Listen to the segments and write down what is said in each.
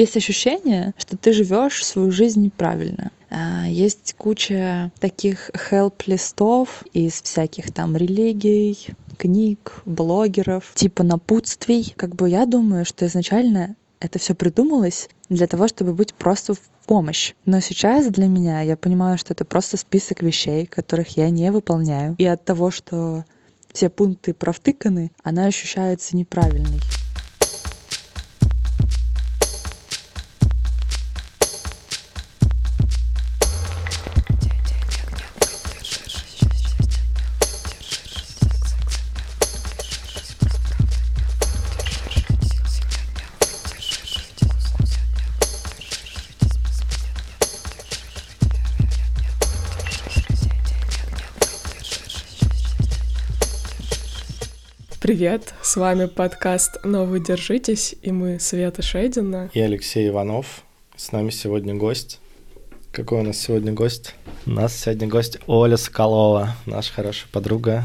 Есть ощущение, что ты живешь свою жизнь неправильно. А, есть куча таких хелп-листов из всяких там религий, книг, блогеров, типа напутствий. Как бы я думаю, что изначально это все придумалось для того, чтобы быть просто в помощь. Но сейчас для меня я понимаю, что это просто список вещей, которых я не выполняю. И от того, что все пункты провтыканы, она ощущается неправильной. Привет, с вами подкаст «Но вы держитесь» и мы Света Шейдина. И Алексей Иванов. С нами сегодня гость. Какой у нас сегодня гость? У нас сегодня гость Оля Соколова, наша хорошая подруга,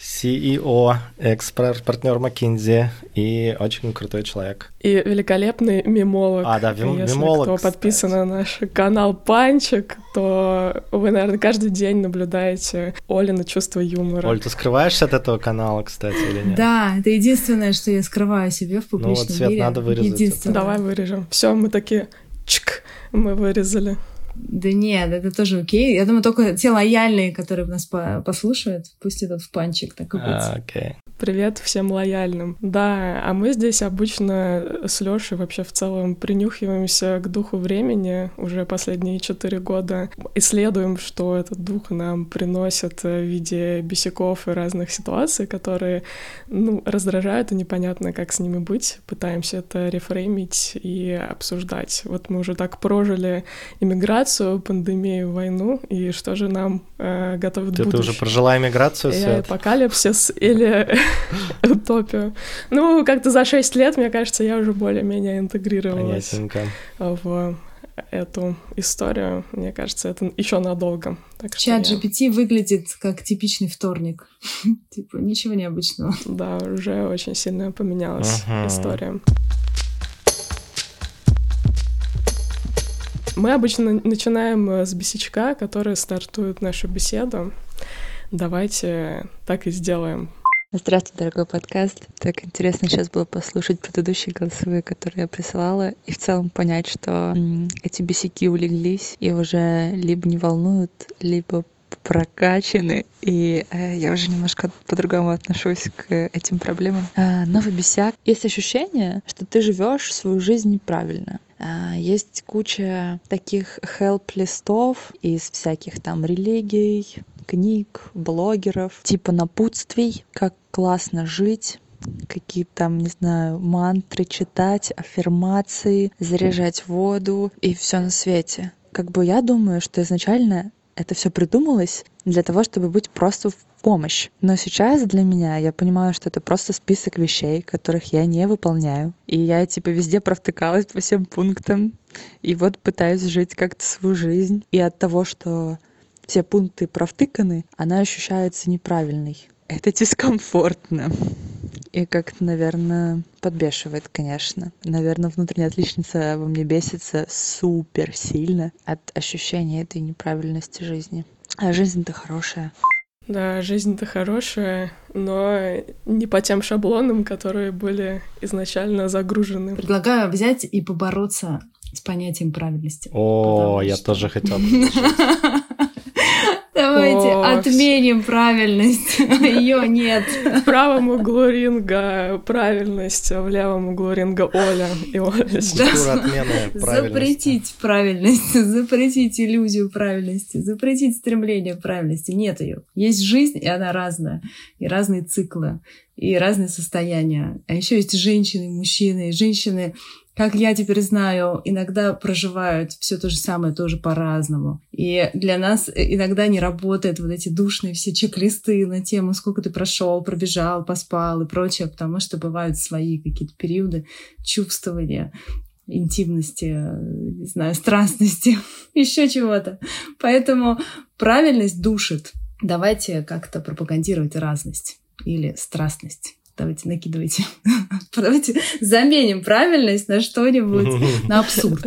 CEO, экс-партнер McKinsey и очень крутой человек. И великолепный мемолог. А, да, вим- Если мемолог, кто кстати. подписан на наш канал Панчик, то вы, наверное, каждый день наблюдаете Олина чувство юмора. Оль, ты скрываешься от этого канала, кстати, или нет? Да, это единственное, что я скрываю себе в публичном Ну вот, Свет, мире. надо вырезать. Единственное. Давай вырежем. Все, мы такие чик, мы вырезали. Да нет, это тоже окей. Я думаю, только те лояльные, которые нас по- послушают, пусть идут в панчик, так и. А, окей. Привет всем лояльным. Да, а мы здесь обычно с Лёшей вообще в целом принюхиваемся к духу времени уже последние четыре года. Исследуем, что этот дух нам приносит в виде бесяков и разных ситуаций, которые, ну, раздражают и непонятно, как с ними быть. Пытаемся это рефреймить и обсуждать. Вот мы уже так прожили иммиграцию, пандемию, войну, и что же нам э, готовит Ты, ты будущее? уже прожила иммиграцию, Я Свет? апокалипсис или утопию. Ну, как-то за 6 лет, мне кажется, я уже более-менее интегрировалась Понятненько. в эту историю. Мне кажется, это еще надолго. Так что Чат я- GPT выглядит как типичный вторник. Типа, ничего необычного. Да, уже очень сильно поменялась история. Мы обычно начинаем э, с бесячка, который стартует нашу беседу. Давайте так и сделаем. Здравствуй, дорогой подкаст. Так интересно сейчас было послушать предыдущие голосовые, которые я присылала, и в целом понять, что эти бесяки улеглись и уже либо не волнуют, либо прокачаны, и э, я уже немножко по-другому отношусь к этим проблемам. А, новый бесяк. Есть ощущение, что ты живешь свою жизнь неправильно. А, Есть куча таких хелп-листов из всяких там религий, книг, блогеров, типа напутствий, как классно жить, какие там, не знаю, мантры читать, аффирмации, заряжать воду и все на свете. Как бы я думаю, что изначально это все придумалось для того, чтобы быть просто в помощь. Но сейчас для меня я понимаю, что это просто список вещей, которых я не выполняю. И я типа везде провтыкалась по всем пунктам. И вот пытаюсь жить как-то свою жизнь. И от того, что все пункты провтыканы, она ощущается неправильной. Это дискомфортно. И как-то, наверное, подбешивает, конечно. Наверное, внутренняя отличница во мне бесится супер сильно от ощущения этой неправильности жизни. А жизнь-то хорошая. Да, жизнь-то хорошая, но не по тем шаблонам, которые были изначально загружены. Предлагаю взять и побороться с понятием правильности. О, я что- тоже хотел отменим правильность. Ее нет. В правом углу ринга правильность, а в левом углу ринга Оля. И Оля. Запретить правильность, запретить иллюзию правильности, запретить стремление правильности. Нет ее. Есть жизнь, и она разная. И разные циклы, и разные состояния. А еще есть женщины, мужчины. Женщины, как я теперь знаю, иногда проживают все то же самое тоже по-разному. И для нас иногда не работают вот эти душные все чек-листы на тему, сколько ты прошел, пробежал, поспал и прочее, потому что бывают свои какие-то периоды чувствования интимности, э, не знаю, страстности, еще чего-то. Поэтому правильность душит. Давайте как-то пропагандировать разность или страстность. Давайте, накидывайте. Давайте заменим правильность на что-нибудь, на абсурд.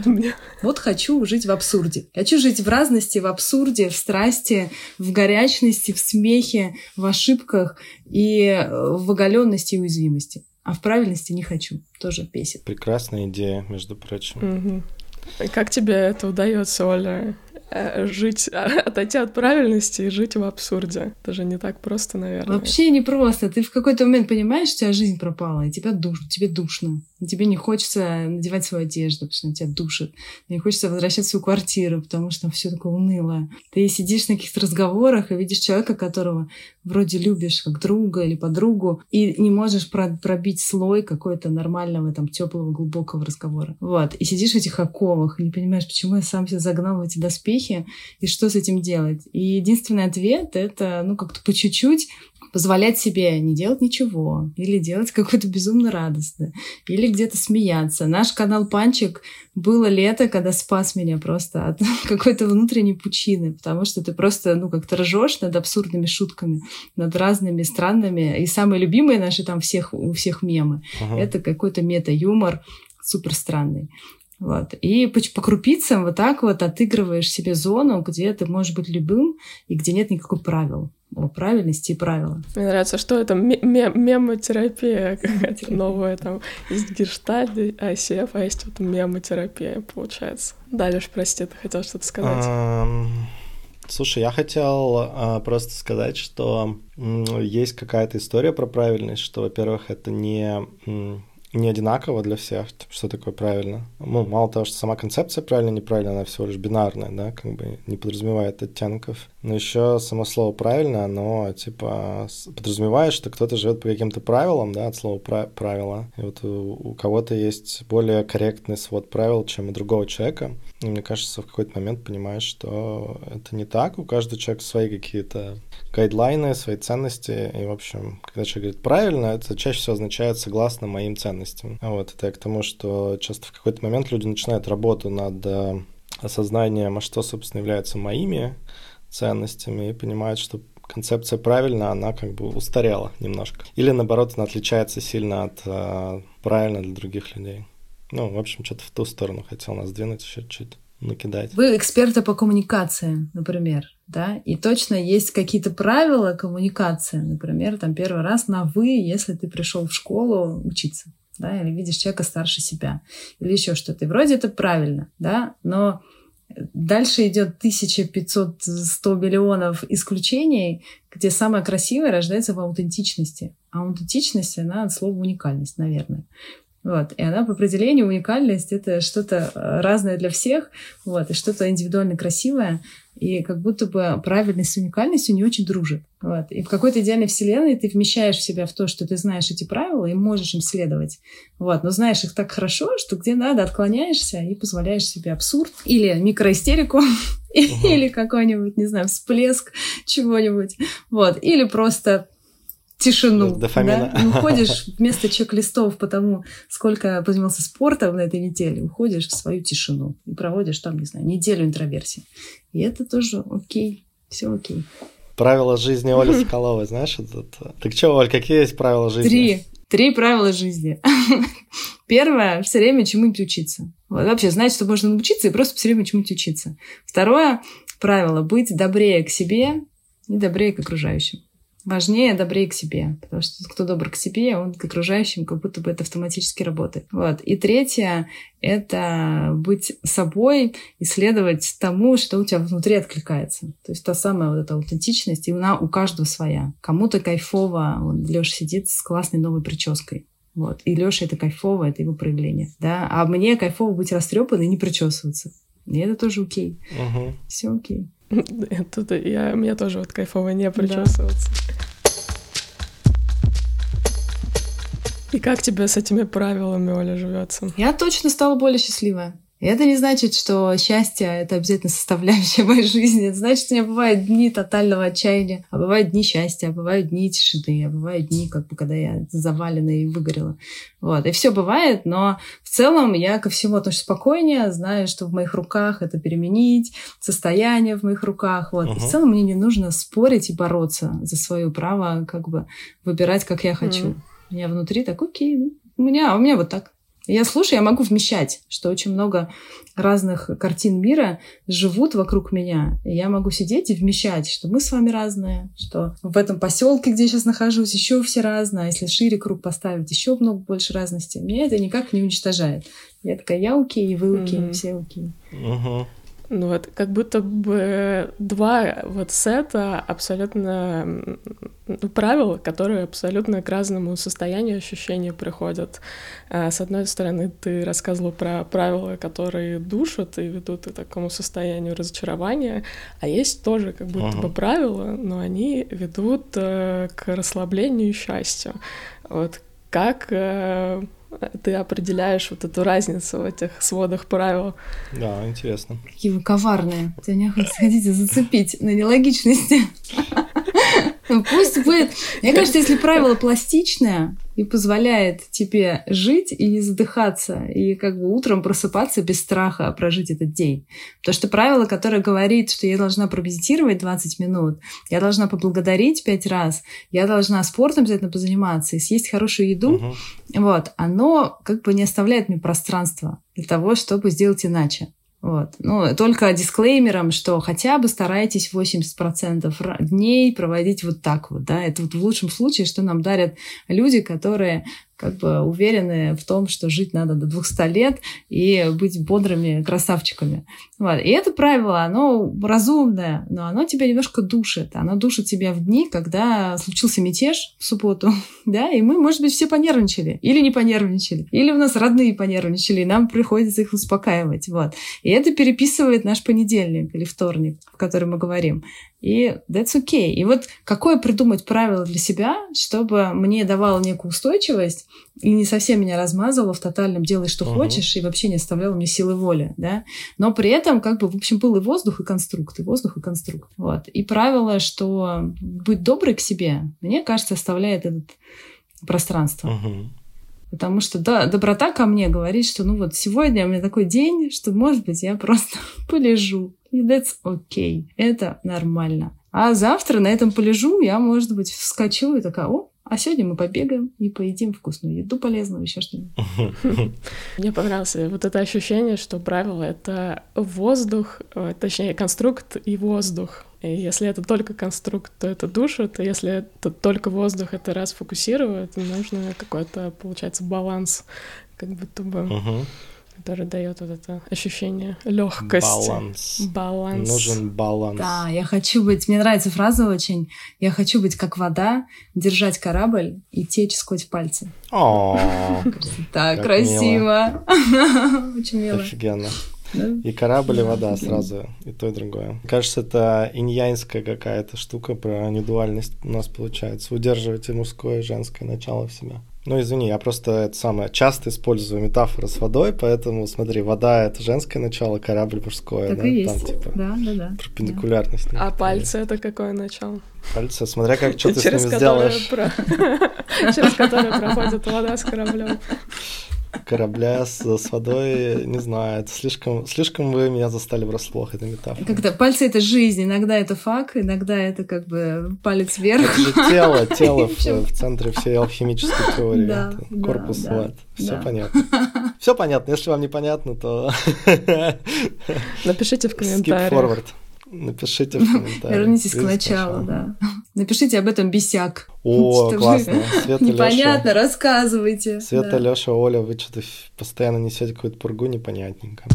Вот хочу жить в абсурде. Хочу жить в разности, в абсурде, в страсти, в горячности, в смехе, в ошибках и в оголенности и уязвимости. А в правильности не хочу. Тоже бесит. Прекрасная идея, между прочим. Как тебе это удается, Оля? Э, жить, отойти от правильности и жить в абсурде. Это же не так просто, наверное. Вообще не просто. Ты в какой-то момент понимаешь, что у тебя жизнь пропала, и тебя душ, тебе душно. Тебе не хочется надевать свою одежду, потому что она тебя душит. Не хочется возвращаться в свою квартиру, потому что там все такое унылое. Ты сидишь на каких-то разговорах и видишь человека, которого вроде любишь как друга или подругу, и не можешь пробить слой какой-то нормального, там, теплого, глубокого разговора. Вот. И сидишь в этих оковах и не понимаешь, почему я сам себя загнал в эти доспехи, и что с этим делать. И единственный ответ — это, ну, как-то по чуть-чуть позволять себе не делать ничего, или делать какое-то безумно радостное, или где-то смеяться. Наш канал Панчик было лето, когда спас меня просто от какой-то внутренней пучины, потому что ты просто, ну, как-то ржешь над абсурдными шутками, над разными странными. И самые любимые наши там всех, у всех мемы uh-huh. — это какой-то мета-юмор супер странный. Вот. И по, по крупицам вот так вот отыгрываешь себе зону, где ты можешь быть любым и где нет никаких правил правильности и правила. Мне нравится, что это мемотерапия какая-то новая, там есть гештальт, ICF, а есть вот мемотерапия, получается. Да, Леш, прости, ты хотел что-то сказать? Слушай, я хотел а, просто сказать, что есть какая-то история про правильность, что, во-первых, это не не одинаково для всех, что такое правильно. Ну, мало того, что сама концепция правильно, неправильно, она всего лишь бинарная, да, как бы не подразумевает оттенков. Но еще само слово правильно, оно типа подразумевает, что кто-то живет по каким-то правилам, да, от слова правила. И вот у, у кого-то есть более корректный свод правил, чем у другого человека. И мне кажется, в какой-то момент понимаешь, что это не так. У каждого человека свои какие-то гайдлайны, свои ценности. И, в общем, когда человек говорит правильно, это чаще всего означает согласно моим ценностям. А вот это я к тому, что часто в какой-то момент люди начинают работу над э, осознанием, а что, собственно, является моими ценностями, и понимают, что концепция правильно, она как бы устарела немножко. Или, наоборот, она отличается сильно от э, правильно для других людей. Ну, в общем, что-то в ту сторону хотел нас двинуть еще чуть накидать. Вы эксперты по коммуникации, например, да, и точно есть какие-то правила коммуникации, например, там первый раз на «вы», если ты пришел в школу учиться, да, или видишь человека старше себя, или еще что-то. И вроде это правильно, да, но Дальше идет 1500, 100 миллионов исключений, где самое красивое рождается в аутентичности. А аутентичность, она от слова уникальность, наверное. Вот. И она по определению уникальность — это что-то э, разное для всех, вот, и что-то индивидуально красивое, и как будто бы правильность с уникальностью не очень дружит. Вот. И в какой-то идеальной вселенной ты вмещаешь в себя в то, что ты знаешь эти правила и можешь им следовать. Вот. Но знаешь их так хорошо, что где надо, отклоняешься и позволяешь себе абсурд или микроистерику, или какой-нибудь, не знаю, всплеск чего-нибудь. Вот. Или просто тишину. Дофамина. Да? И уходишь вместо чек-листов по тому, сколько позанимался спортом на этой неделе, уходишь в свою тишину и проводишь там, не знаю, неделю интроверсии. И это тоже окей, все окей. Правила жизни Оли Соколовой, знаешь? Этот... Так что, Оль, какие есть правила жизни? Три. Три правила жизни. Первое, все время чему-нибудь учиться. Вот, вообще знать, что можно научиться и просто все время чему-нибудь учиться. Второе правило, быть добрее к себе и добрее к окружающим важнее добрее к себе. Потому что кто добр к себе, он к окружающим как будто бы это автоматически работает. Вот. И третье — это быть собой, исследовать тому, что у тебя внутри откликается. То есть та самая вот эта аутентичность, и она у каждого своя. Кому-то кайфово, вот Леша сидит с классной новой прической. Вот. И Леша это кайфово, это его проявление. Да? А мне кайфово быть растрепанной и не причесываться. И это тоже окей. Угу. Все окей. Тут я, мне тоже вот кайфово не причесываться. Да. И как тебе с этими правилами, Оля, живется? Я точно стала более счастливая. И это не значит, что счастье — это обязательно составляющая моей жизни. Это значит, что у меня бывают дни тотального отчаяния, а бывают дни счастья, а бывают дни тишины, а бывают дни, как бы, когда я завалена и выгорела. Вот. И все бывает, но в целом я ко всему отношусь спокойнее, знаю, что в моих руках это переменить, состояние в моих руках. Вот. Uh-huh. И в целом мне не нужно спорить и бороться за свое право как бы выбирать, как я хочу. Uh-huh. У меня внутри так, окей, у меня, у меня вот так. Я слушаю, я могу вмещать, что очень много разных картин мира живут вокруг меня. И я могу сидеть и вмещать, что мы с вами разные, что в этом поселке, где я сейчас нахожусь, еще все разные. А если шире круг поставить, еще много больше разности. Меня это никак не уничтожает. Я такая, я окей, вы окей, mm-hmm. все окей. Угу. Ну вот, как будто бы два вот сета абсолютно ну, правил, которые абсолютно к разному состоянию ощущения приходят. А, с одной стороны, ты рассказывал про правила, которые душат и ведут к такому состоянию разочарования, а есть тоже как будто uh-huh. бы правила, но они ведут э, к расслаблению и счастью. Вот как э, ты определяешь вот эту разницу в этих сводах правил. Да, интересно. Какие вы коварные. Ты меня хотите зацепить на нелогичности. Пусть будет. Мне кажется, если правило пластичное и позволяет тебе жить и не задыхаться, и как бы утром просыпаться без страха прожить этот день. Потому что правило, которое говорит, что я должна промедитировать 20 минут, я должна поблагодарить 5 раз, я должна спортом обязательно позаниматься и съесть хорошую еду, угу. вот, оно как бы не оставляет мне пространства для того, чтобы сделать иначе. Вот. Ну, только дисклеймером, что хотя бы старайтесь 80% дней проводить вот так вот, да, это вот в лучшем случае, что нам дарят люди, которые как бы уверены в том, что жить надо до 200 лет и быть бодрыми красавчиками. Вот. И это правило, оно разумное, но оно тебя немножко душит. Оно душит тебя в дни, когда случился мятеж в субботу, да, и мы, может быть, все понервничали, или не понервничали, или у нас родные понервничали, и нам приходится их успокаивать. Вот. И это переписывает наш понедельник или вторник, в котором мы говорим. И that's okay. И вот какое придумать правило для себя, чтобы мне давало некую устойчивость и не совсем меня размазывало в тотальном «делай, что uh-huh. хочешь», и вообще не оставляло мне силы воли, да. Но при этом, как бы, в общем, был и воздух, и конструкт, и воздух, и конструкт. Вот. И правило, что быть добрый к себе, мне кажется, оставляет это пространство. Uh-huh. Потому что да, доброта ко мне говорит, что ну вот сегодня у меня такой день, что, может быть, я просто полежу, и that's okay. Это нормально. А завтра на этом полежу, я, может быть, вскочу и такая, о, а сегодня мы побегаем и поедим вкусную еду полезную, еще что-нибудь. Мне понравилось вот это ощущение, что правило — это воздух, э, точнее, конструкт и воздух. И если это только конструкт, то это душит, а если это только воздух, это расфокусирует, нужно какой-то, получается, баланс, как будто бы. Uh-huh который дает вот это ощущение легкости. Баланс. Баланс. Нужен баланс. Да, я хочу быть, мне нравится фраза очень, я хочу быть как вода, держать корабль и течь сквозь пальцы. О, так красиво. Очень мило. Офигенно. И корабль, и вода сразу, и то, и другое. Кажется, это иньянская какая-то штука про недуальность у нас получается. Удерживать и мужское, и женское начало в себе. Ну, извини, я просто это самое часто использую метафоры с водой, поэтому смотри, вода это женское начало, корабль мужское, так да, и там есть. типа да, да, да. перпендикулярность. Да. А пальцы это какое начало? Пальцы, смотря как что ты с ними сделаешь. Через которые проходит вода с кораблем корабля с, с водой, не знаю, это слишком, слишком вы меня застали врасплох, это метафора. Когда пальцы — это жизнь, иногда это фак, иногда это как бы палец вверх. Это же тело, тело в, в центре всей алхимической теории, да, это корпус, да, вот, да, все да. понятно. Все понятно, если вам непонятно, то... Напишите в комментариях. Skip forward. Напишите в комментариях. Вернитесь к началу, да. Напишите об этом бесяк. О, классно. Света, Непонятно, Лёша. рассказывайте. Света, да. Лёша, Оля, вы что-то постоянно несете какую-то пургу непонятненько.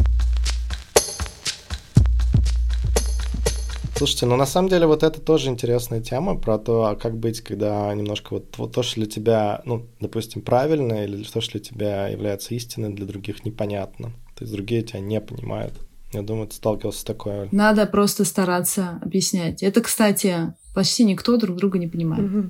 Слушайте, ну на самом деле вот это тоже интересная тема про то, а как быть, когда немножко вот, вот то, что для тебя, ну, допустим, правильно, или то, что для тебя является истиной, для других непонятно. То есть другие тебя не понимают. Я думаю, ты сталкивался с такой. Надо просто стараться объяснять. Это, кстати, почти никто друг друга не понимает. Угу.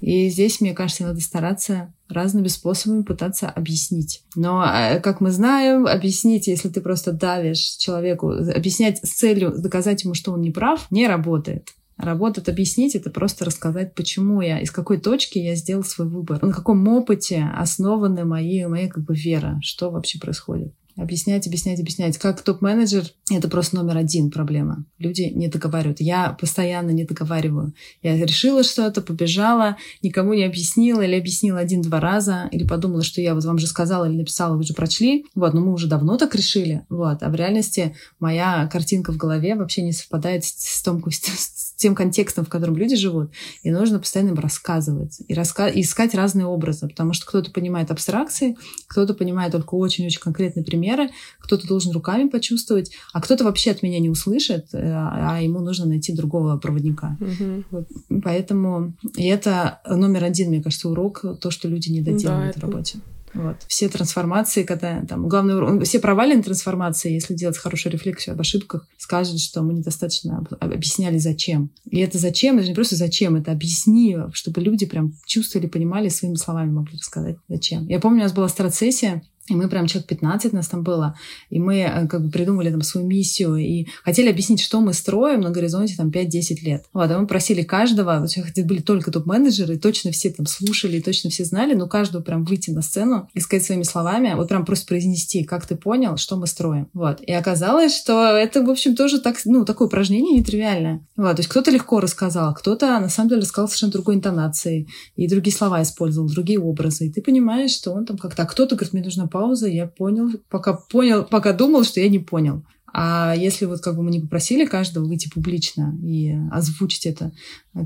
И здесь, мне кажется, надо стараться разными способами пытаться объяснить. Но, э, как мы знаем, объяснить, если ты просто давишь человеку, объяснять с целью доказать ему, что он не прав, не работает. Работает объяснить, это просто рассказать, почему я, из какой точки я сделал свой выбор, на каком опыте основаны мои, моя как бы вера, что вообще происходит. Объяснять, объяснять, объяснять. Как топ-менеджер, это просто номер один проблема. Люди не договаривают. Я постоянно не договариваю. Я решила что-то, побежала, никому не объяснила или объяснила один-два раза, или подумала, что я вот вам же сказала или написала, вы же прочли. Вот, но мы уже давно так решили. Вот. А в реальности моя картинка в голове вообще не совпадает с, с, том, с тем контекстом, в котором люди живут. И нужно постоянно им рассказывать. И, раска... и искать разные образы. Потому что кто-то понимает абстракции, кто-то понимает только очень-очень конкретные примеры, кто-то должен руками почувствовать, а кто-то вообще от меня не услышит, э, а ему нужно найти другого проводника. Угу. Вот. Поэтому и это номер один, мне кажется, урок, то, что люди не доделывают да, в работе. Вот. Все трансформации, когда там главное, все проваленные трансформации, если делать хорошую рефлексию об ошибках, скажут, что мы недостаточно объясняли зачем. И это зачем, это не просто зачем, это объясни, чтобы люди прям чувствовали, понимали, своими словами могли рассказать зачем. Я помню, у нас была страт-сессия, и мы прям человек 15 нас там было, и мы э, как бы придумали там свою миссию и хотели объяснить, что мы строим на горизонте там 5-10 лет. Вот, а мы просили каждого, вот были только топ-менеджеры, и точно все там слушали, и точно все знали, но каждого прям выйти на сцену и сказать своими словами, вот прям просто произнести, как ты понял, что мы строим. Вот. И оказалось, что это, в общем, тоже так, ну, такое упражнение нетривиальное. Вот. То есть кто-то легко рассказал, кто-то на самом деле рассказал совершенно другой интонацией, и другие слова использовал, другие образы. И ты понимаешь, что он там как-то... А кто-то говорит, мне нужна пауза, я понял, пока понял, пока думал, что я не понял. А если вот как бы мы не попросили каждого выйти публично и озвучить это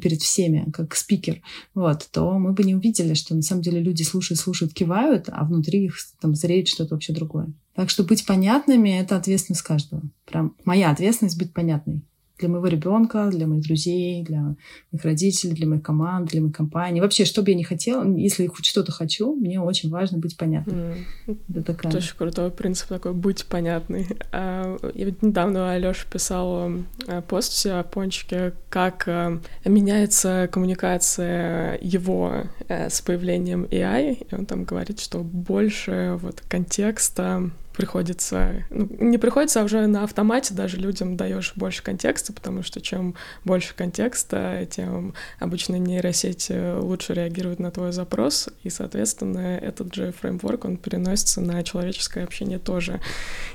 перед всеми, как спикер, вот, то мы бы не увидели, что на самом деле люди слушают, слушают, кивают, а внутри их там зреет что-то вообще другое. Так что быть понятными — это ответственность каждого. Прям моя ответственность быть понятной для моего ребенка, для моих друзей, для моих родителей, для моей команды, для моей компании. Вообще, что бы я ни хотела, если хоть что-то хочу, мне очень важно быть понятным. Mm. Это такая... Очень крутой принцип такой — быть понятной. А, я ведь недавно Алёша писал э, пост о Пончике, как э, меняется коммуникация его э, с появлением AI, и он там говорит, что больше вот контекста приходится, ну, не приходится, а уже на автомате даже людям даешь больше контекста, потому что чем больше контекста, тем обычно нейросеть лучше реагирует на твой запрос, и, соответственно, этот же фреймворк, он переносится на человеческое общение тоже.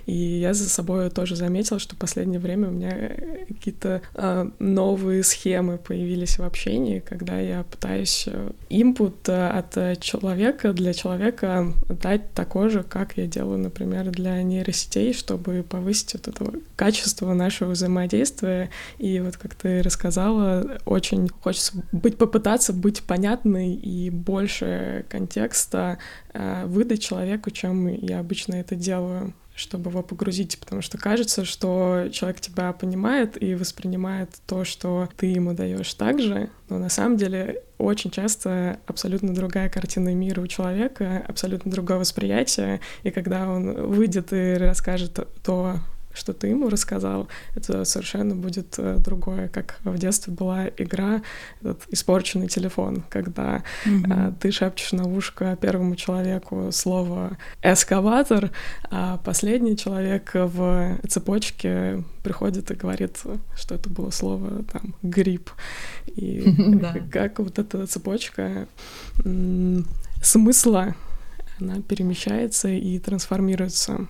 И я за собой тоже заметила, что в последнее время у меня какие-то э, новые схемы появились в общении, когда я пытаюсь импут от человека для человека дать такой же, как я делаю, например, для нейросетей, чтобы повысить вот это качество нашего взаимодействия. И вот как ты рассказала, очень хочется быть, попытаться быть понятной и больше контекста э, выдать человеку, чем я обычно это делаю чтобы его погрузить, потому что кажется, что человек тебя понимает и воспринимает то, что ты ему даешь так же, но на самом деле очень часто абсолютно другая картина мира у человека, абсолютно другое восприятие, и когда он выйдет и расскажет то, что ты ему рассказал, это совершенно будет э, другое, как в детстве была игра этот испорченный телефон, когда mm-hmm. ты шепчешь на ушко первому человеку слово эскаватор, а последний человек в цепочке приходит и говорит, что это было слово там гриб. И как вот эта цепочка смысла она перемещается и трансформируется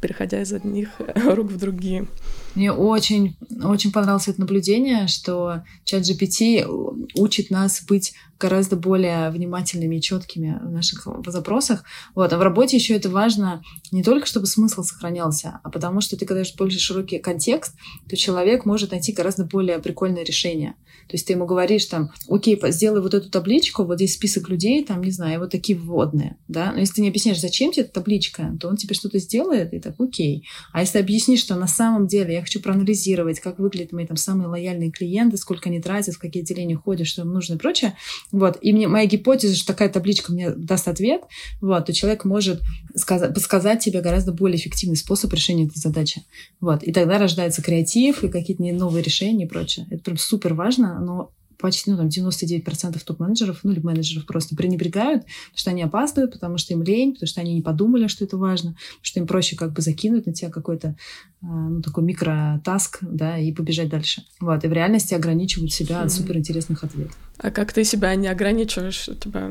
переходя из одних рук в другие. Мне очень, очень понравилось это наблюдение, что чат GPT учит нас быть гораздо более внимательными и четкими в наших запросах. Вот. А в работе еще это важно не только, чтобы смысл сохранялся, а потому что ты, когда больше широкий контекст, то человек может найти гораздо более прикольное решение. То есть ты ему говоришь там, окей, сделай вот эту табличку, вот здесь список людей, там, не знаю, вот такие вводные, да. Но если ты не объясняешь, зачем тебе эта табличка, то он тебе что-то сделает, и так, окей. А если объяснишь, что на самом деле я хочу проанализировать, как выглядят мои там самые лояльные клиенты, сколько они тратят, в какие отделения ходят, что им нужно и прочее, вот, и мне, моя гипотеза, что такая табличка мне даст ответ, вот, то человек может сказать, подсказать тебе гораздо более эффективный способ решения этой задачи. Вот, и тогда рождается креатив и какие-то новые решения и прочее. Это прям супер важно, но почти, ну, там, 99% топ-менеджеров, ну, или менеджеров просто пренебрегают, потому что они опаздывают, потому что им лень, потому что они не подумали, что это важно, потому что им проще как бы закинуть на тебя какой-то, а, ну, такой микротаск, да, и побежать дальше. Вот, и в реальности ограничивают себя от суперинтересных ответов. А как ты себя не ограничиваешь? У тебя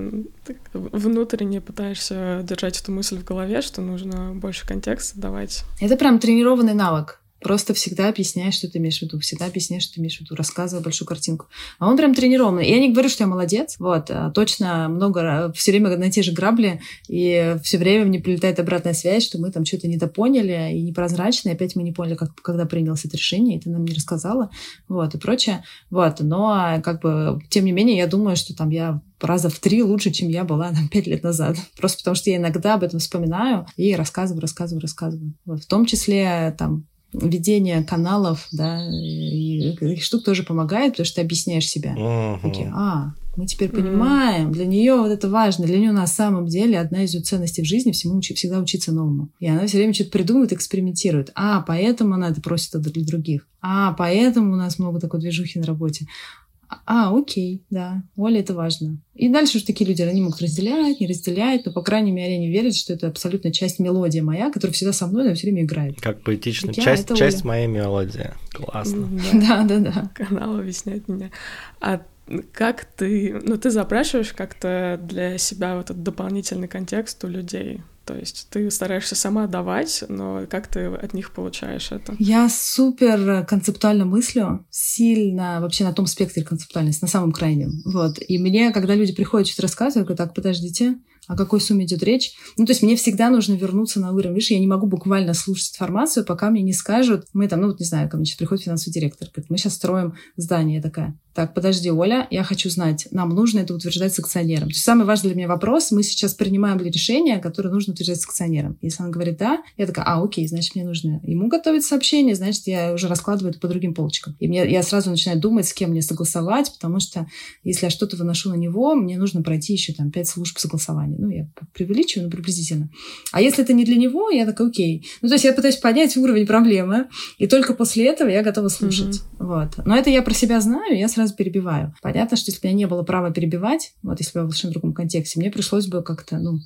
внутренне пытаешься держать эту мысль в голове, что нужно больше контекста давать? Это прям тренированный навык. Просто всегда объясняй, что ты имеешь в виду. Всегда объясняй, что ты имеешь в виду. Рассказывай большую картинку. А он прям тренированный. Я не говорю, что я молодец. Вот. А точно много, все время на те же грабли. И все время мне прилетает обратная связь, что мы там что-то недопоняли и непрозрачно. И опять мы не поняли, как, когда принялось это решение. И ты нам не рассказала. Вот. И прочее. Вот. Но как бы, тем не менее, я думаю, что там я раза в три лучше, чем я была там пять лет назад. Просто потому что я иногда об этом вспоминаю и рассказываю, рассказываю, рассказываю. Вот. В том числе там ведение каналов, да, и, и штук тоже помогает, потому что ты объясняешь себя. Uh-huh. Такие, а, мы теперь понимаем, uh-huh. для нее вот это важно, для нее на самом деле одна из ее ценностей в жизни всему учи, всегда учиться новому. И она все время что-то придумывает, экспериментирует. А, поэтому она это просит это для других. А, поэтому у нас много такой движухи на работе. А, окей, да, Оля, это важно. И дальше уже такие люди, они могут разделять, не разделять, но, по крайней мере, они верят, что это абсолютно часть мелодии моя, которая всегда со мной, она все время играет. Как поэтично. Такие, часть, часть моей мелодии. Классно. Да, да, да. Канал объясняет меня. А как ты, ну, ты запрашиваешь как-то для себя вот этот дополнительный контекст у людей? То есть ты стараешься сама давать, но как ты от них получаешь это? Я супер концептуально мыслю, сильно вообще на том спектре концептуальности, на самом крайнем. Вот. И мне, когда люди приходят что-то рассказывать, я говорю, так, подождите, о какой сумме идет речь. Ну, то есть мне всегда нужно вернуться на уровень. Видишь, я не могу буквально слушать информацию, пока мне не скажут, мы там, ну, вот не знаю, ко мне сейчас приходит финансовый директор, говорит, мы сейчас строим здание. Я такая, так, подожди, Оля, я хочу знать, нам нужно это утверждать с акционером. То есть самый важный для меня вопрос, мы сейчас принимаем ли решение, которое нужно утверждать с акционером. Если он говорит «да», я такая, а, окей, значит, мне нужно ему готовить сообщение, значит, я уже раскладываю это по другим полочкам. И мне, я сразу начинаю думать, с кем мне согласовать, потому что если я что-то выношу на него, мне нужно пройти еще там пять служб согласования. Ну, я преувеличиваю, но приблизительно. А если это не для него, я такая, окей. Ну, то есть я пытаюсь понять уровень проблемы, и только после этого я готова слушать. Mm-hmm. Вот. Но это я про себя знаю, я сразу перебиваю. Понятно, что если бы у меня не было права перебивать, вот если бы я в совершенно другом контексте, мне пришлось бы как-то, ну,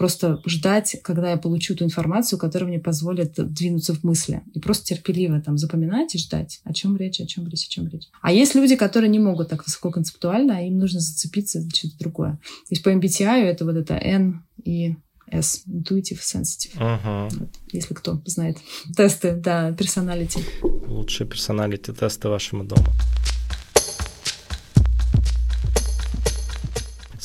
просто ждать, когда я получу ту информацию, которая мне позволит двинуться в мысли. И просто терпеливо там запоминать и ждать, о чем речь, о чем речь, о чем речь. А есть люди, которые не могут так высоко концептуально, а им нужно зацепиться за что-то другое. То есть по MBTI это вот это N и S, Intuitive Sensitive. Uh-huh. Вот, если кто знает. Тесты, да, персоналити. Лучшие персоналити тесты вашему дому.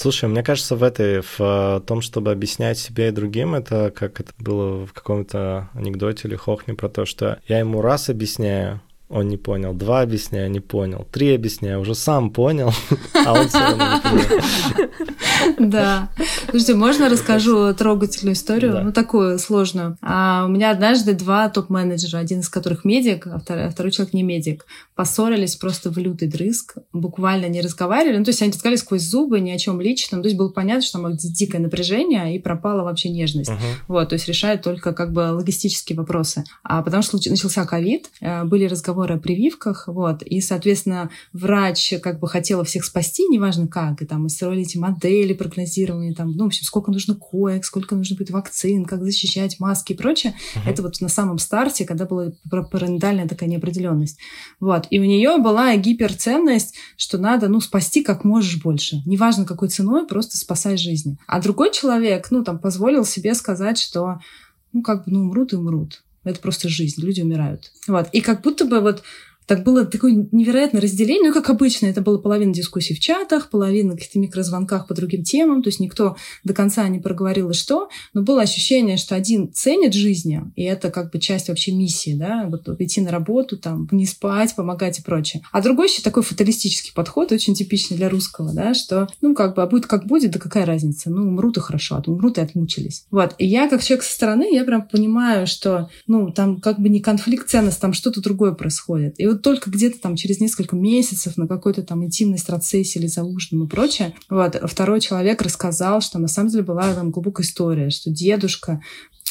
Слушай, мне кажется, в этой, в э, том, чтобы объяснять себе и другим, это как это было в каком-то анекдоте или хохме про то, что я ему раз объясняю, он не понял, два объясняю, не понял, три объясняю, уже сам понял, а он все равно не понял. Да. Слушайте, можно расскажу трогательную историю? Да. Ну, такую сложную. А, у меня однажды два топ-менеджера, один из которых медик, а второй, а второй человек не медик, поссорились просто в лютый дрызг, буквально не разговаривали. Ну, то есть они сказали сквозь зубы, ни о чем личном. То есть было понятно, что там дикое напряжение, и пропала вообще нежность. Вот, то есть решают только как бы логистические вопросы. А потому что начался ковид, э, были разговоры о прививках, вот, и, соответственно, врач как бы хотела всех спасти, неважно как, и там строили эти модели прогнозирования, там, ну, в общем, сколько нужно коек, сколько нужно будет вакцин, как защищать маски и прочее. Uh-huh. Это вот на самом старте, когда была параноидальная такая неопределенность. Вот. И у нее была гиперценность, что надо, ну, спасти как можешь больше. Неважно, какой ценой, просто спасай жизни. А другой человек, ну, там, позволил себе сказать, что, ну, как бы, ну, умрут и умрут. Это просто жизнь, люди умирают. Вот. И как будто бы вот так было такое невероятное разделение, ну, как обычно, это было половина дискуссий в чатах, половина каких-то микрозвонках по другим темам, то есть никто до конца не проговорил и что, но было ощущение, что один ценит жизни, и это как бы часть вообще миссии, да, вот идти на работу, там, не спать, помогать и прочее. А другой еще такой фаталистический подход, очень типичный для русского, да, что, ну, как бы, а будет как будет, да какая разница, ну, умрут и хорошо, а умрут и отмучились. Вот, и я, как человек со стороны, я прям понимаю, что, ну, там как бы не конфликт ценностей, там что-то другое происходит. И только где-то там через несколько месяцев на какой-то там интимной страцессии или за ужином и прочее, вот, второй человек рассказал, что на самом деле была там глубокая история, что дедушка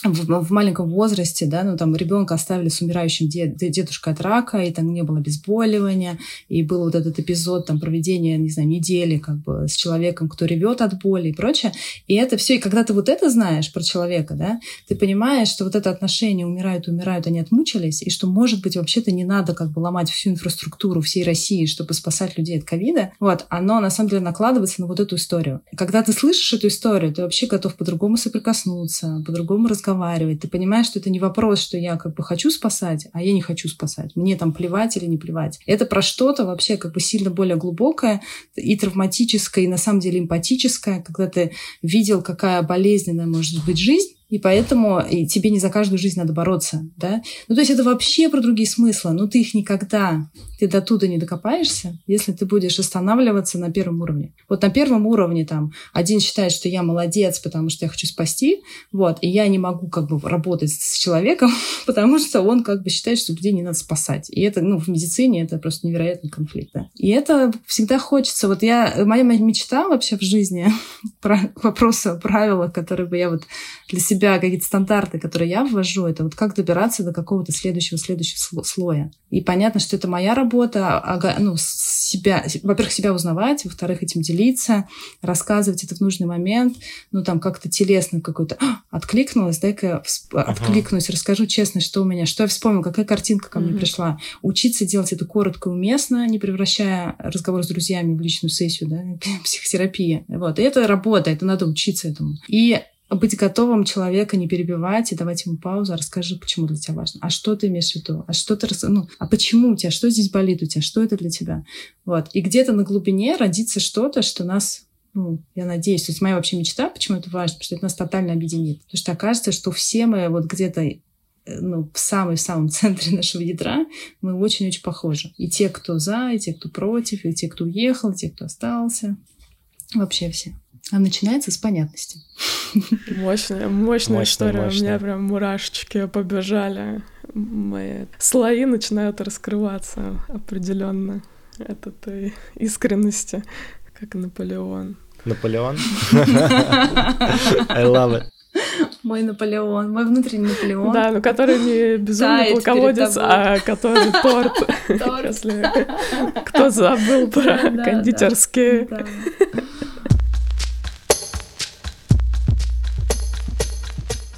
в, в маленьком возрасте, да, ну там ребенка оставили с умирающим дед, дедушкой от рака, и там не было обезболивания, и был вот этот эпизод там проведения, не знаю, недели как бы с человеком, кто ревет от боли и прочее. И это все, и когда ты вот это знаешь про человека, да, ты понимаешь, что вот это отношение умирают, умирают, они отмучились, и что, может быть, вообще-то не надо как бы ломать всю инфраструктуру всей России, чтобы спасать людей от ковида. Вот, оно на самом деле накладывается на вот эту историю. И когда ты слышишь эту историю, ты вообще готов по-другому соприкоснуться, по-другому разговаривать, разговаривать, ты понимаешь, что это не вопрос, что я как бы хочу спасать, а я не хочу спасать. Мне там плевать или не плевать. Это про что-то вообще как бы сильно более глубокое и травматическое, и на самом деле эмпатическое, когда ты видел, какая болезненная может быть жизнь, и поэтому и тебе не за каждую жизнь надо бороться, да? Ну, то есть это вообще про другие смыслы, но ты их никогда, ты до туда не докопаешься, если ты будешь останавливаться на первом уровне. Вот на первом уровне там один считает, что я молодец, потому что я хочу спасти, вот, и я не могу как бы работать с человеком, потому что он как бы считает, что людей не надо спасать. И это, ну, в медицине это просто невероятный конфликт, да? И это всегда хочется. Вот я, моя мечта вообще в жизни про вопросы, правила, которые бы я вот для себя себя какие-то стандарты, которые я ввожу, это вот как добираться до какого-то следующего, следующего слоя. И понятно, что это моя работа, ну, себя, во-первых, себя узнавать, во-вторых, этим делиться, рассказывать это в нужный момент, ну, там, как-то телесно какой-то а, откликнулась, дай-ка всп- ага. откликнусь, расскажу честно, что у меня, что я вспомнил, какая картинка ко мне пришла. Учиться делать это коротко и уместно, не превращая разговор с друзьями в личную сессию, да, психотерапия. Вот. И это работа, это надо учиться этому. И быть готовым человека не перебивать и давать ему паузу, а расскажи, почему для тебя важно, а что ты имеешь в виду, а что ты, ну, а почему у тебя, что здесь болит у тебя, что это для тебя, вот. И где-то на глубине родится что-то, что нас ну, я надеюсь, то есть моя вообще мечта, почему это важно, потому что это нас тотально объединит. Потому что окажется, что все мы вот где-то э, ну, в самом-самом центре нашего ядра мы очень-очень похожи. И те, кто за, и те, кто против, и те, кто уехал, и те, кто остался. Вообще все. А начинается с понятности. Мощная, мощная мощная история. Мощная. У меня прям мурашечки побежали. Мои слои начинают раскрываться определенно от этой искренности, как Наполеон. Наполеон? I love it. Мой Наполеон, мой внутренний Наполеон. Да, ну который не безумный полководец, а который торт. Если кто забыл про кондитерские.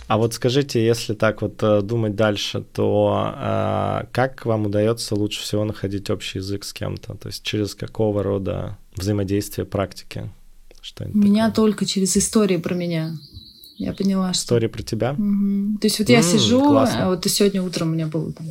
А вот скажите, если так вот э, думать дальше, то э, как вам удается лучше всего находить общий язык с кем-то? То есть через какого рода взаимодействие, практики? Что У меня такое? только через истории про меня. Я поняла, что... Истории про тебя? Угу. То есть вот я сижу, классно. вот и сегодня утром у меня было там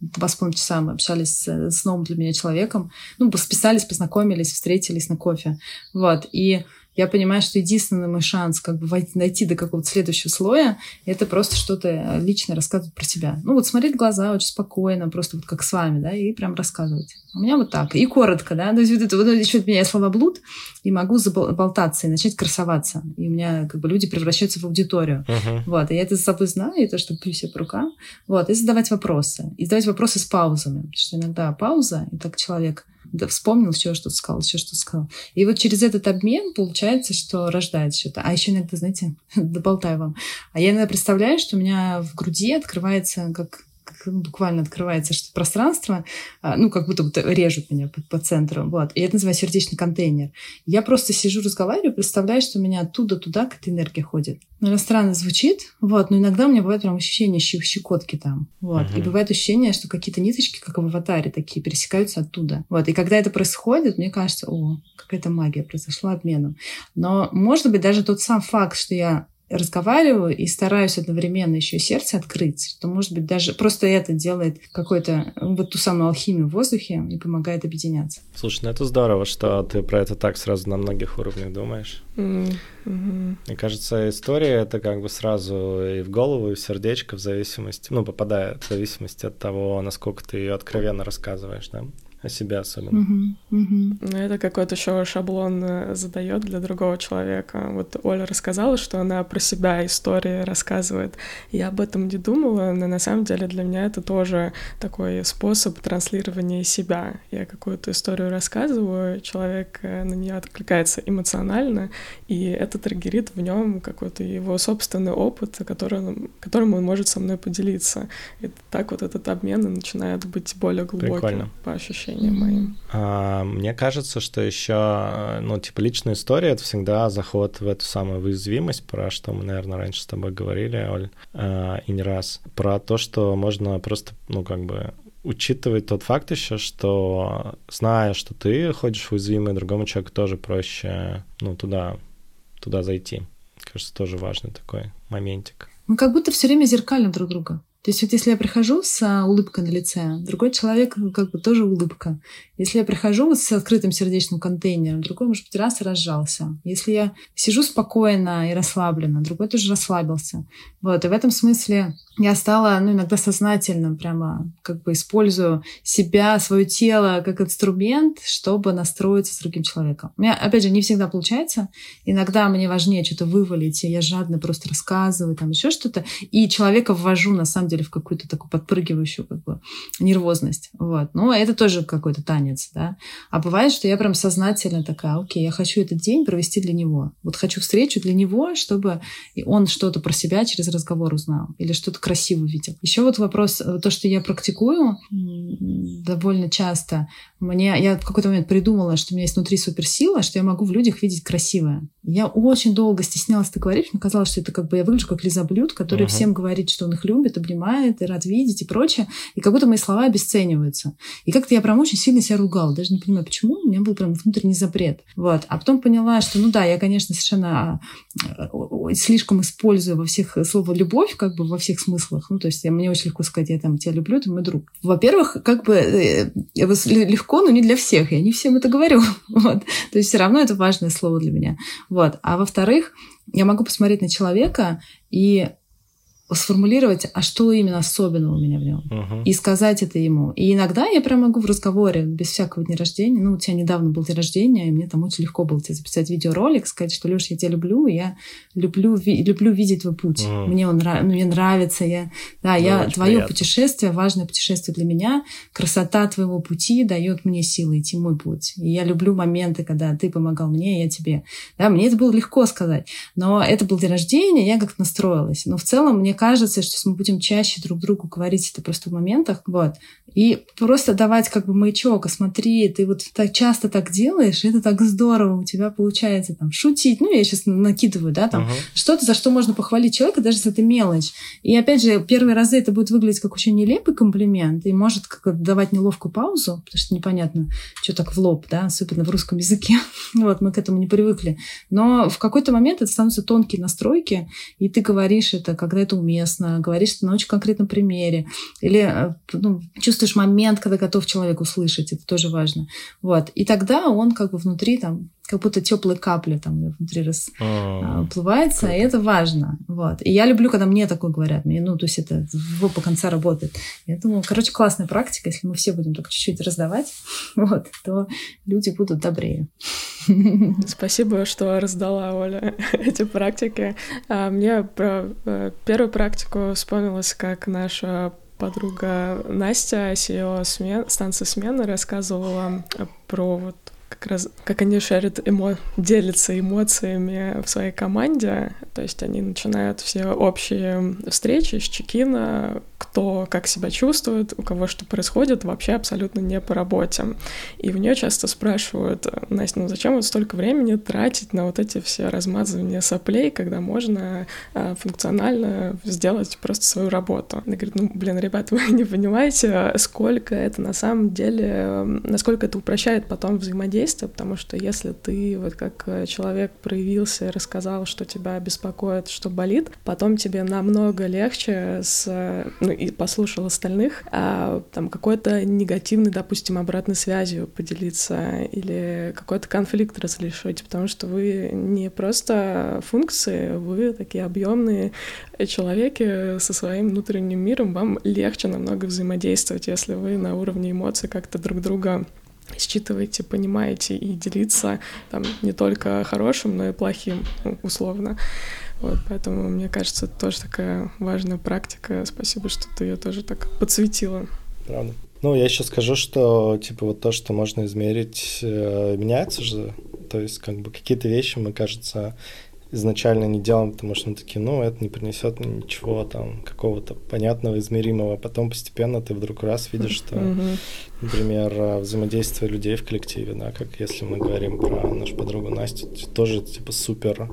два с половиной часа мы общались с, с новым для меня человеком. Ну, списались, познакомились, встретились на кофе. Вот. И я понимаю, что единственный мой шанс как бы дойти до какого-то следующего слоя, это просто что-то личное рассказывать про себя. Ну вот смотреть в глаза очень спокойно, просто вот как с вами, да, и прям рассказывать. У меня вот так. И коротко, да. То есть вот это вот еще от меня я слова блуд, и могу заболтаться и начать красоваться. И у меня как бы люди превращаются в аудиторию. Uh-huh. Вот. И я это за собой знаю, и то, что пью себе по рукам. Вот. И задавать вопросы. И задавать вопросы с паузами. Потому что иногда пауза, и так человек да, вспомнил, все, что сказал, все, что сказал. И вот через этот обмен получается, что рождается что-то. А еще иногда, знаете, доболтаю вам. А я иногда представляю, что у меня в груди открывается как буквально открывается что пространство, а, ну, как будто режут меня по, по центру, вот. И это называется сердечный контейнер. Я просто сижу, разговариваю, представляю, что у меня оттуда туда какая-то энергия ходит. Ну, странно звучит, вот, но иногда у меня бывает прям ощущение щекотки там, вот. Uh-huh. И бывает ощущение, что какие-то ниточки, как в аватаре, такие пересекаются оттуда. Вот. И когда это происходит, мне кажется, о, какая-то магия произошла обменом. Но, может быть, даже тот сам факт, что я разговариваю и стараюсь одновременно еще сердце открыть, то, может быть, даже просто это делает какой-то вот ту самую алхимию в воздухе и помогает объединяться. Слушай, ну это здорово, что ты про это так сразу на многих уровнях думаешь. Mm-hmm. Мне кажется, история это как бы сразу и в голову, и в сердечко в зависимости, ну, попадает в зависимости от того, насколько ты ее откровенно рассказываешь, да? О себе особенно. Угу, угу. Ну, это какой-то еще шаблон э, задает для другого человека. Вот Оля рассказала, что она про себя истории рассказывает. Я об этом не думала, но на самом деле для меня это тоже такой способ транслирования себя. Я какую-то историю рассказываю, человек э, на нее откликается эмоционально, и это триггерит в нем какой-то его собственный опыт, которым, которым он может со мной поделиться. И так вот этот обмен начинает быть более глубоким Прикольно. по ощущениям моим. А, мне кажется, что еще, ну, типа, личная история — это всегда заход в эту самую уязвимость, про что мы, наверное, раньше с тобой говорили, Оль, а, и не раз. Про то, что можно просто, ну, как бы учитывать тот факт еще, что зная, что ты ходишь в уязвимое, другому человеку тоже проще, ну, туда, туда зайти. Кажется, тоже важный такой моментик. Мы как будто все время зеркально друг друга. То есть вот если я прихожу с а, улыбкой на лице, другой человек ну, как бы тоже улыбка. Если я прихожу вот с открытым сердечным контейнером, другой, может быть, раз и разжался. Если я сижу спокойно и расслабленно, другой тоже расслабился. Вот, и в этом смысле я стала, ну, иногда сознательно прямо как бы использую себя, свое тело как инструмент, чтобы настроиться с другим человеком. У меня, опять же, не всегда получается. Иногда мне важнее что-то вывалить, и я жадно просто рассказываю, там еще что-то, и человека ввожу, на самом деле, в какую-то такую подпрыгивающую как бы нервозность. Вот. Ну, это тоже какой-то танец, да. А бывает, что я прям сознательно такая, окей, я хочу этот день провести для него. Вот хочу встречу для него, чтобы он что-то про себя через разговор узнал или что-то красиво видел. Еще вот вопрос, э, то, что я практикую довольно часто, мне, я в какой-то момент придумала, что у меня есть внутри суперсила, что я могу в людях видеть красивое. Я очень долго стеснялась это говорить, мне казалось, что это как бы я выгляжу как лизоблюд, который uh-huh. всем говорит, что он их любит, обнимает и рад видеть и прочее. И как будто мои слова обесцениваются. И как-то я прям очень сильно себя ругала. Даже не понимаю, почему. У меня был прям внутренний запрет. Вот. А потом поняла, что, ну да, я, конечно, совершенно э, слишком использую во всех слово «любовь», как бы во всех смыслах. Ну, то есть мне очень легко сказать, я там тебя люблю, ты мой друг. Во-первых, как бы э, легко, но не для всех. Я не всем это говорю. Вот. То есть все равно это важное слово для меня. Вот. А во-вторых, я могу посмотреть на человека и сформулировать, а что именно особенного у меня в нем, uh-huh. и сказать это ему. И иногда я прям могу в разговоре, без всякого дня рождения, ну, у тебя недавно был день рождения, и мне там очень легко было тебе записать видеоролик, сказать, что, Леш, я тебя люблю, я люблю, ви- люблю видеть твой путь. Uh-huh. Мне он мне нравится, я, да, ну, я, твое приятно. путешествие, важное путешествие для меня, красота твоего пути дает мне силы идти мой путь. И я люблю моменты, когда ты помогал мне, я тебе. Да, мне это было легко сказать, но это был день рождения, я как-то настроилась. Но в целом мне кажется, что мы будем чаще друг другу говорить это просто в моментах, вот, и просто давать как бы маячок, а смотри, ты вот так часто так делаешь, и это так здорово, у тебя получается там шутить, ну, я сейчас накидываю, да, там, uh-huh. что-то, за что можно похвалить человека, даже если это мелочь. И опять же, первые разы это будет выглядеть как очень нелепый комплимент, и может как давать неловкую паузу, потому что непонятно, что так в лоб, да, особенно в русском языке. вот, мы к этому не привыкли. Но в какой-то момент это становятся тонкие настройки, и ты говоришь это, когда это уместно, говоришь на очень конкретном примере, или э, ну, чувствуешь момент, когда готов человек услышать, это тоже важно. Вот. И тогда он как бы внутри там как будто теплые капли там внутри расплывается, а, и это важно. Вот. И я люблю, когда мне такое говорят. Мне, ну, то есть это в по конца работает. Я думаю, короче, классная практика. Если мы все будем только чуть-чуть раздавать, вот, то люди будут добрее. Спасибо, что раздала, Оля, эти практики. А, мне про э, первую практику вспомнилось, как наша подруга Настя, CEO смен, станции смены, рассказывала про вот как раз как они шарят эмо... делятся эмоциями в своей команде. То есть они начинают все общие встречи с чекина, кто как себя чувствует, у кого что происходит, вообще абсолютно не по работе. И в нее часто спрашивают, Настя, ну зачем вот столько времени тратить на вот эти все размазывания соплей, когда можно а, функционально сделать просто свою работу? Она говорит, ну, блин, ребят, вы не понимаете, сколько это на самом деле, насколько это упрощает потом взаимодействие, потому что если ты вот как человек проявился рассказал, что тебя беспокоит, что болит, потом тебе намного легче с, ну, и послушал остальных, а там какой-то негативный, допустим, обратной связью поделиться или какой-то конфликт разрешить, потому что вы не просто функции, вы такие объемные человеки со своим внутренним миром, вам легче намного взаимодействовать, если вы на уровне эмоций как-то друг друга считываете, понимаете и делиться там не только хорошим, но и плохим, условно. Вот, поэтому, мне кажется, это тоже такая важная практика. Спасибо, что ты ее тоже так подсветила. Правда. Ну, я еще скажу, что, типа, вот то, что можно измерить, э, меняется же. То есть, как бы, какие-то вещи, мы, кажется, изначально не делаем, потому что мы такие, ну, это не принесет ничего там какого-то понятного, измеримого. Потом постепенно ты вдруг раз видишь, что, например, взаимодействие людей в коллективе, да, как если мы говорим про нашу подругу Настю, тоже типа супер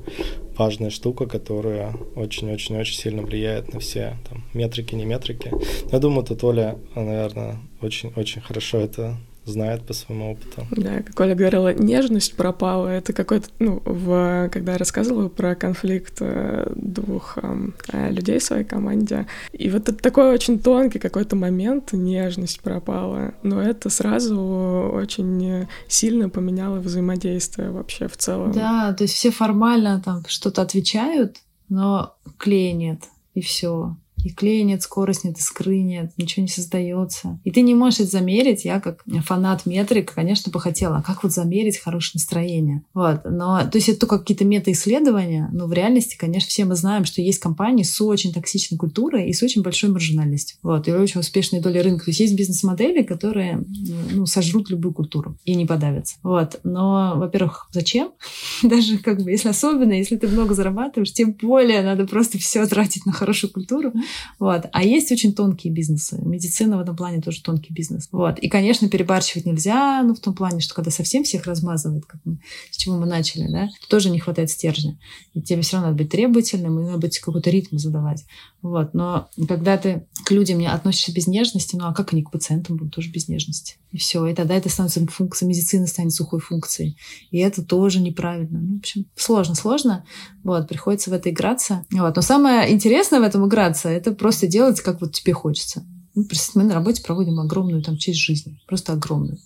важная штука, которая очень-очень-очень сильно влияет на все там, метрики, не метрики. Я думаю, тут Оля, наверное, очень-очень хорошо это знает по своему опыту. Да, как Оля говорила, нежность пропала. Это какой-то, ну, в, когда я рассказывала про конфликт э, двух э, людей в своей команде, и вот это такой очень тонкий какой-то момент, нежность пропала, но это сразу очень сильно поменяло взаимодействие вообще в целом. Да, то есть все формально там что-то отвечают, но клея нет, и все клея нет, скорость нет, искры нет, ничего не создается. И ты не можешь это замерить. Я, как фанат метрик, конечно, бы хотела, а как вот замерить хорошее настроение? Вот. Но, то есть это только какие-то мета-исследования, но в реальности, конечно, все мы знаем, что есть компании с очень токсичной культурой и с очень большой маржинальностью. Вот. И очень успешные доли рынка. То есть есть бизнес-модели, которые ну, сожрут любую культуру и не подавятся. Вот. Но, во-первых, зачем? Даже как бы, если особенно, если ты много зарабатываешь, тем более надо просто все тратить на хорошую культуру. Вот. А есть очень тонкие бизнесы. Медицина в этом плане тоже тонкий бизнес. Вот. И, конечно, перебарщивать нельзя, ну, в том плане, что когда совсем всех размазывает, как мы, с чего мы начали, да, тоже не хватает стержня. И тебе все равно надо быть требовательным, и надо быть какой-то ритм задавать. Вот. Но когда ты к людям не относишься без нежности, ну а как они к пациентам будут тоже без нежности? И все. И тогда это становится функцией, медицина станет сухой функцией. И это тоже неправильно. Ну, в общем, сложно, сложно. Вот, приходится в это играться. Вот. Но самое интересное в этом играться, это просто делать, как вот тебе хочется. Ну, мы на работе проводим огромную там часть жизни. Просто огромную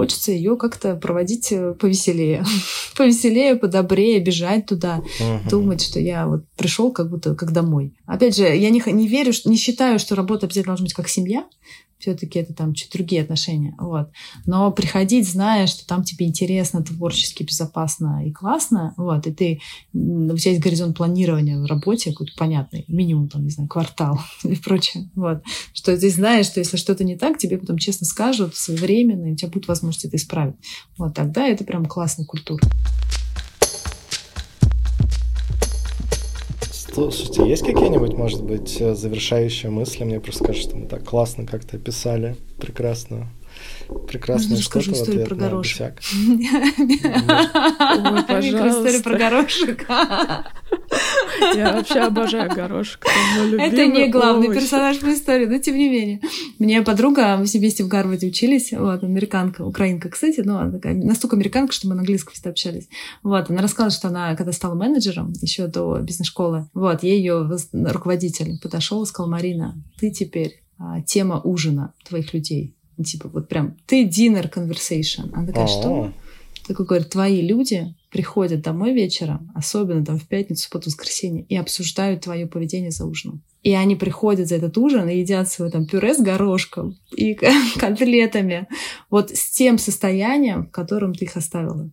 хочется ее как-то проводить э, повеселее. повеселее, подобрее, бежать туда, uh-huh. думать, что я вот пришел как будто как домой. Опять же, я не, не верю, не считаю, что работа обязательно должна быть как семья все-таки это там чуть другие отношения. Вот. Но приходить, зная, что там тебе интересно, творчески, безопасно и классно, вот, и ты, у тебя есть горизонт планирования в работе какой-то понятный, минимум, там, не знаю, квартал и прочее, вот, что ты знаешь, что если что-то не так, тебе потом честно скажут своевременно, и у тебя будет возможность это исправить. Вот тогда это прям классная культура. Слушайте, есть какие-нибудь, может быть, э, завершающие мысли? Мне просто кажется, что мы так классно как-то описали, прекрасно. Прекрасно. Расскажу историю про горошек. История про горошек. Я вообще обожаю горошек. Это не главный персонаж в истории, но тем не менее. Мне подруга, мы все вместе в Гарварде учились, вот, американка, украинка, кстати, но она такая, настолько американка, что мы на английском всегда общались. Вот, она рассказала, что она, когда стала менеджером, еще до бизнес-школы, вот, ей ее руководитель подошел и сказал, Марина, ты теперь а, тема ужина твоих людей. Типа вот прям ты dinner conversation. Она такая, что? Такой говорит, твои люди приходят домой вечером, особенно там в пятницу, под воскресенье, и обсуждают твое поведение за ужином. И они приходят за этот ужин и едят свой там пюре с горошком и котлетами. Вот с тем состоянием, в котором ты их оставила.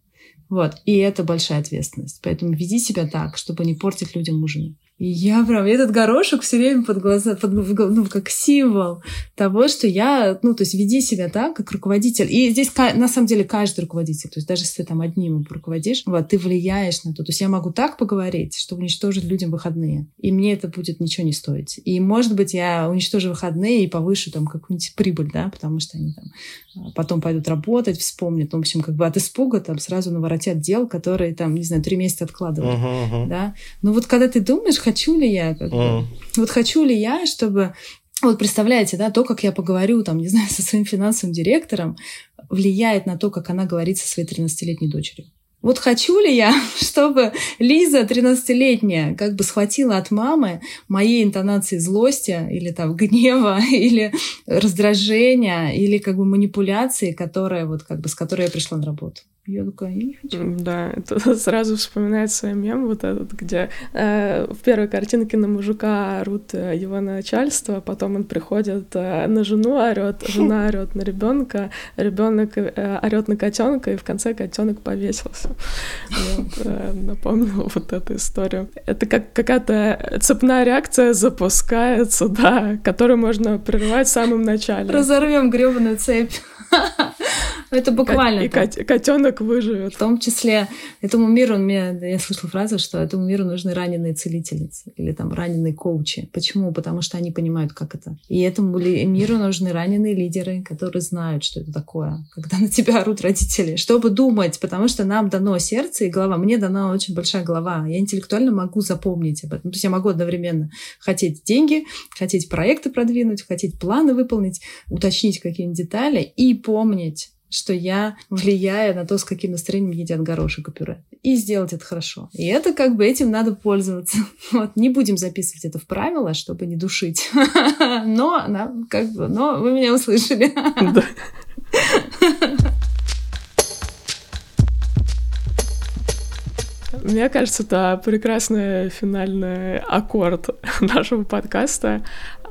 Вот. И это большая ответственность. Поэтому веди себя так, чтобы не портить людям ужины. И я прям, этот горошек все время под глаза, под, ну, как символ того, что я, ну, то есть веди себя так, как руководитель. И здесь, на самом деле, каждый руководитель, то есть даже если ты там одним руководишь, вот, ты влияешь на то. То есть я могу так поговорить, что уничтожить людям выходные. И мне это будет ничего не стоить. И, может быть, я уничтожу выходные и повышу там какую-нибудь прибыль, да, потому что они там а, потом пойдут работать, вспомнят. Ну, в общем, как бы от испуга там сразу наворотят дел, которые там, не знаю, три месяца откладывают, uh-huh, uh-huh. да. Но вот когда ты думаешь, хочу ли я, как mm. вот хочу ли я, чтобы вот представляете, да, то, как я поговорю, там, не знаю, со своим финансовым директором, влияет на то, как она говорит со своей 13-летней дочерью. Вот хочу ли я, чтобы Лиза, 13-летняя, как бы схватила от мамы моей интонации злости или там гнева, или раздражения, или как бы манипуляции, которая вот как бы с которой я пришла на работу. Я такая, я не хочу. Да, это сразу вспоминается мем вот этот, где э, в первой картинке на мужика орут э, его начальство, потом он приходит э, на жену орет, жена орет на ребенка, ребенок э, орет на котенка, и в конце котенок повесился. Вот, э, напомнил вот эту историю. Это как какая-то цепная реакция запускается, да, которую можно прерывать в самом начале. Разорвем гребаную цепь. Это буквально. И котенок выживет. В том числе этому миру, мне, я слышала фразу, что этому миру нужны раненые целительницы или там раненые коучи. Почему? Потому что они понимают, как это. И этому миру нужны раненые лидеры, которые знают, что это такое, когда на тебя орут родители. Чтобы думать, потому что нам дано сердце и голова. Мне дана очень большая голова. Я интеллектуально могу запомнить об этом. То есть я могу одновременно хотеть деньги, хотеть проекты продвинуть, хотеть планы выполнить, уточнить какие-нибудь детали и помнить что я влияю на то, с каким настроением едят горошек и пюре. И сделать это хорошо. И это как бы этим надо пользоваться. Вот. Не будем записывать это в правила, чтобы не душить. Но, как бы, но вы меня услышали. Да. Мне кажется, это прекрасный финальный аккорд нашего подкаста.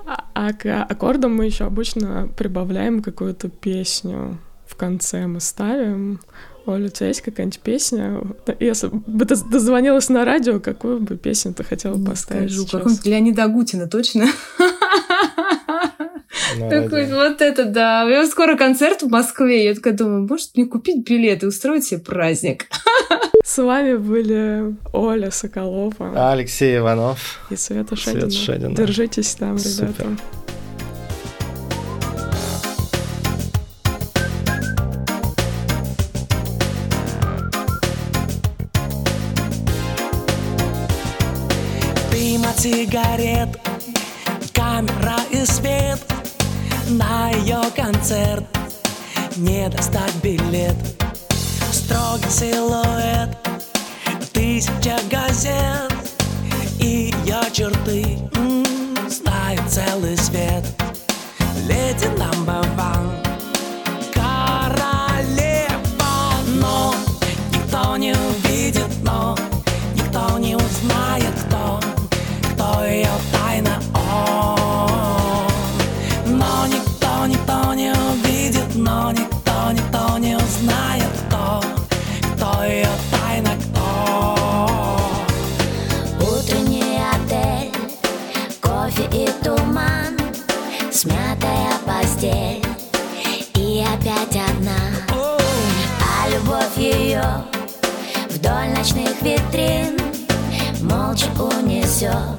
А, а к аккордам мы еще обычно прибавляем какую-то песню в конце мы ставим. Оля, у тебя есть какая-нибудь песня? Если бы ты дозвонилась на радио, какую бы песню ты хотела Не поставить скажу, какую-нибудь Леонида Агутина, точно? Такой, вот это да. У него скоро концерт в Москве. Я такая думаю, может мне купить билет и устроить себе праздник? С вами были Оля Соколова. Алексей Иванов. И Света Шедина. Держитесь там, ребята. Сигарет Камера и свет. На ее концерт Не достать билет. Строгий силуэт Тысяча газет И ее черты. Знает целый свет. Леди number one. Королева Но никто не 멈춰